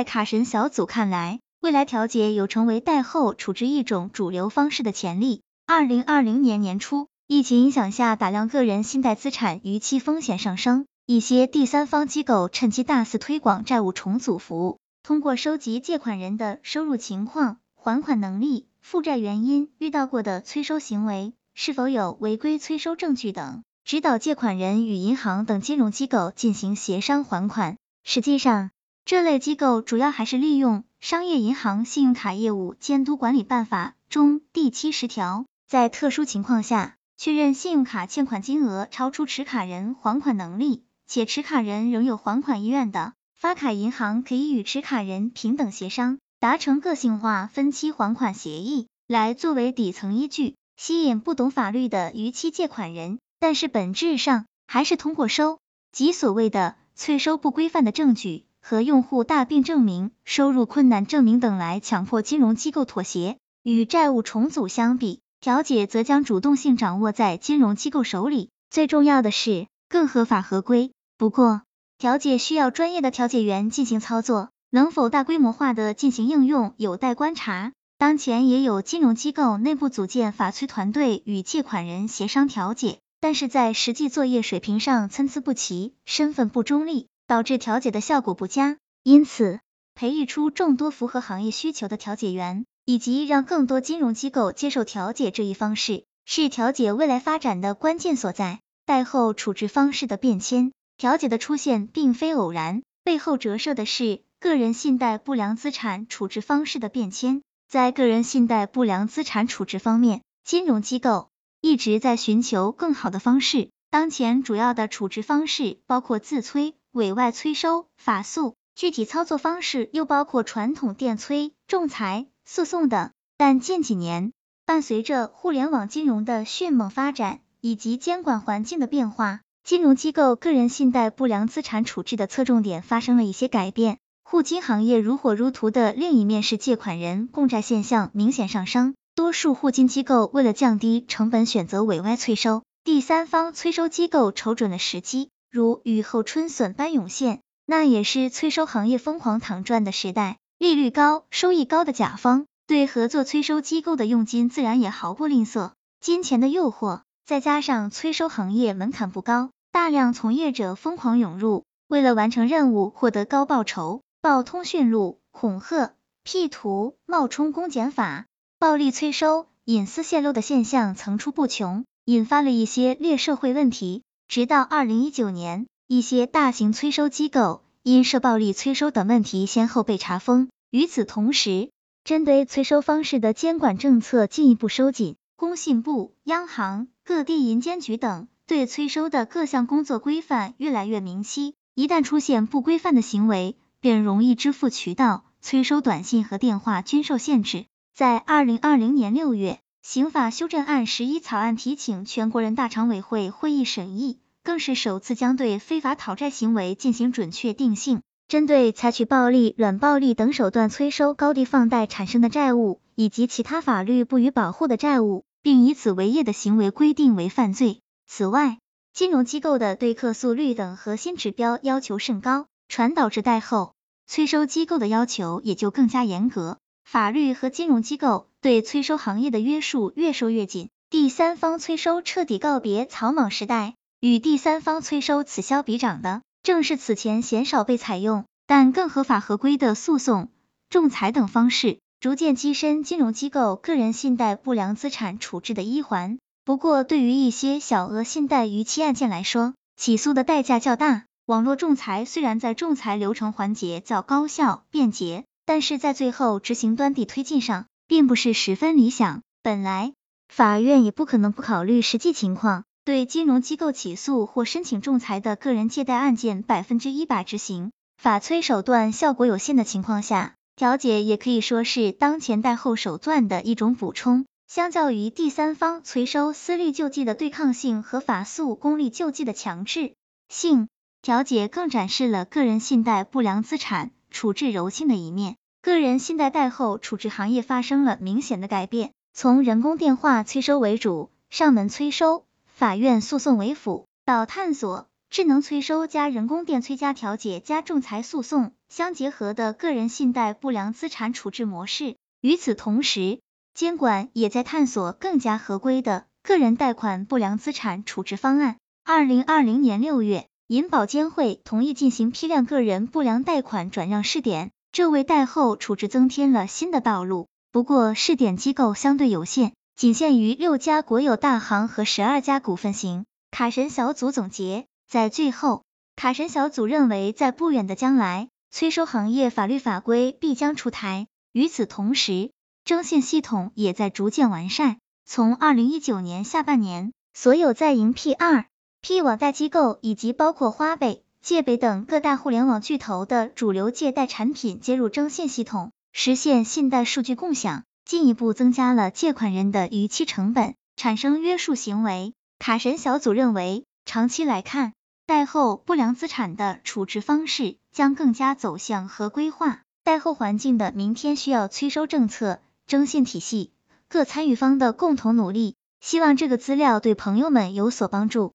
在卡神小组看来，未来调解有成为贷后处置一种主流方式的潜力。二零二零年年初，疫情影响下，大量个人信贷资产逾期风险上升，一些第三方机构趁机大肆推广债务重组服务，通过收集借款人的收入情况、还款能力、负债原因、遇到过的催收行为、是否有违规催收证据等，指导借款人与银行等金融机构进行协商还款。实际上，这类机构主要还是利用《商业银行信用卡业务监督管理办法》中第七十条。在特殊情况下，确认信用卡欠款金额超出持卡人还款能力，且持卡人仍有还款意愿的，发卡银行可以与持卡人平等协商，达成个性化分期还款协议，来作为底层依据，吸引不懂法律的逾期借款人。但是本质上还是通过收集所谓的催收不规范的证据和用户大病证明、收入困难证明等来强迫金融机构妥协。与债务重组相比，调解则将主动性掌握在金融机构手里，最重要的是更合法合规。不过，调解需要专业的调解员进行操作，能否大规模化的进行应用有待观察。当前也有金融机构内部组建法催团队与借款人协商调解，但是在实际作业水平上参差不齐，身份不中立，导致调解的效果不佳。因此，培育出众多符合行业需求的调解员。以及让更多金融机构接受调解这一方式，是调解未来发展的关键所在。贷后处置方式的变迁，调解的出现并非偶然，背后折射的是个人信贷不良资产处置方式的变迁。在个人信贷不良资产处置方面，金融机构一直在寻求更好的方式。当前主要的处置方式包括自催、委外催收、法诉，具体操作方式又包括传统电催、仲裁。诉讼等，但近几年伴随着互联网金融的迅猛发展以及监管环境的变化，金融机构个人信贷不良资产处置的侧重点发生了一些改变。互金行业如火如荼的另一面是借款人共债现象明显上升，多数互金机构为了降低成本，选择委外催收，第三方催收机构瞅准了时机，如雨后春笋般涌现，那也是催收行业疯狂躺赚的时代。利率高、收益高的甲方，对合作催收机构的佣金自然也毫不吝啬。金钱的诱惑，再加上催收行业门槛不高，大量从业者疯狂涌入，为了完成任务获得高报酬，报通讯录、恐吓、P 图、冒充公检法、暴力催收、隐私泄露的现象层出不穷，引发了一些劣社会问题。直到二零一九年，一些大型催收机构。因涉暴力催收等问题，先后被查封。与此同时，针对催收方式的监管政策进一步收紧，工信部、央行、各地银监局等对催收的各项工作规范越来越明晰。一旦出现不规范的行为，便容易支付渠道、催收短信和电话均受限制。在二零二零年六月，刑法修正案十一草案提请全国人大常委会会议审议。更是首次将对非法讨债行为进行准确定性，针对采取暴力、软暴力等手段催收高利放贷产生的债务，以及其他法律不予保护的债务，并以此为业的行为规定为犯罪。此外，金融机构的对客诉率等核心指标要求甚高，传导至贷后催收机构的要求也就更加严格，法律和金融机构对催收行业的约束越收越紧，第三方催收彻底告别草莽时代。与第三方催收此消彼长的，正是此前鲜少被采用但更合法合规的诉讼、仲裁等方式，逐渐跻身金融机构个人信贷不良资产处置的一环。不过，对于一些小额信贷逾期案件来说，起诉的代价较大。网络仲裁虽然在仲裁流程环节较高效便捷，但是在最后执行端地推进上，并不是十分理想。本来，法院也不可能不考虑实际情况。对金融机构起诉或申请仲裁的个人借贷案件百分之一百执行法催手段效果有限的情况下，调解也可以说是当前贷后手段的一种补充。相较于第三方催收私律救济的对抗性和法诉公利救济的强制性，调解更展示了个人信贷不良资产处置柔性的一面。个人信贷贷后处置行业发生了明显的改变，从人工电话催收为主，上门催收。法院诉讼为辅，到探索智能催收加人工电催加调解加仲裁诉讼相结合的个人信贷不良资产处置模式。与此同时，监管也在探索更加合规的个人贷款不良资产处置方案。二零二零年六月，银保监会同意进行批量个人不良贷款转让试点，这为贷后处置增添了新的道路。不过，试点机构相对有限，仅限于六家国有大行和十二家股份型。卡神小组总结，在最后，卡神小组认为，在不远的将来，催收行业法律法规必将出台。与此同时，征信系统也在逐渐完善。从二零一九年下半年，所有在营 P 二 P 网贷机构以及包括花呗、借呗等各大互联网巨头的主流借贷产品接入征信系统。实现信贷数据共享，进一步增加了借款人的逾期成本，产生约束行为。卡神小组认为，长期来看，贷后不良资产的处置方式将更加走向合规化。贷后环境的明天需要催收政策、征信体系各参与方的共同努力。希望这个资料对朋友们有所帮助。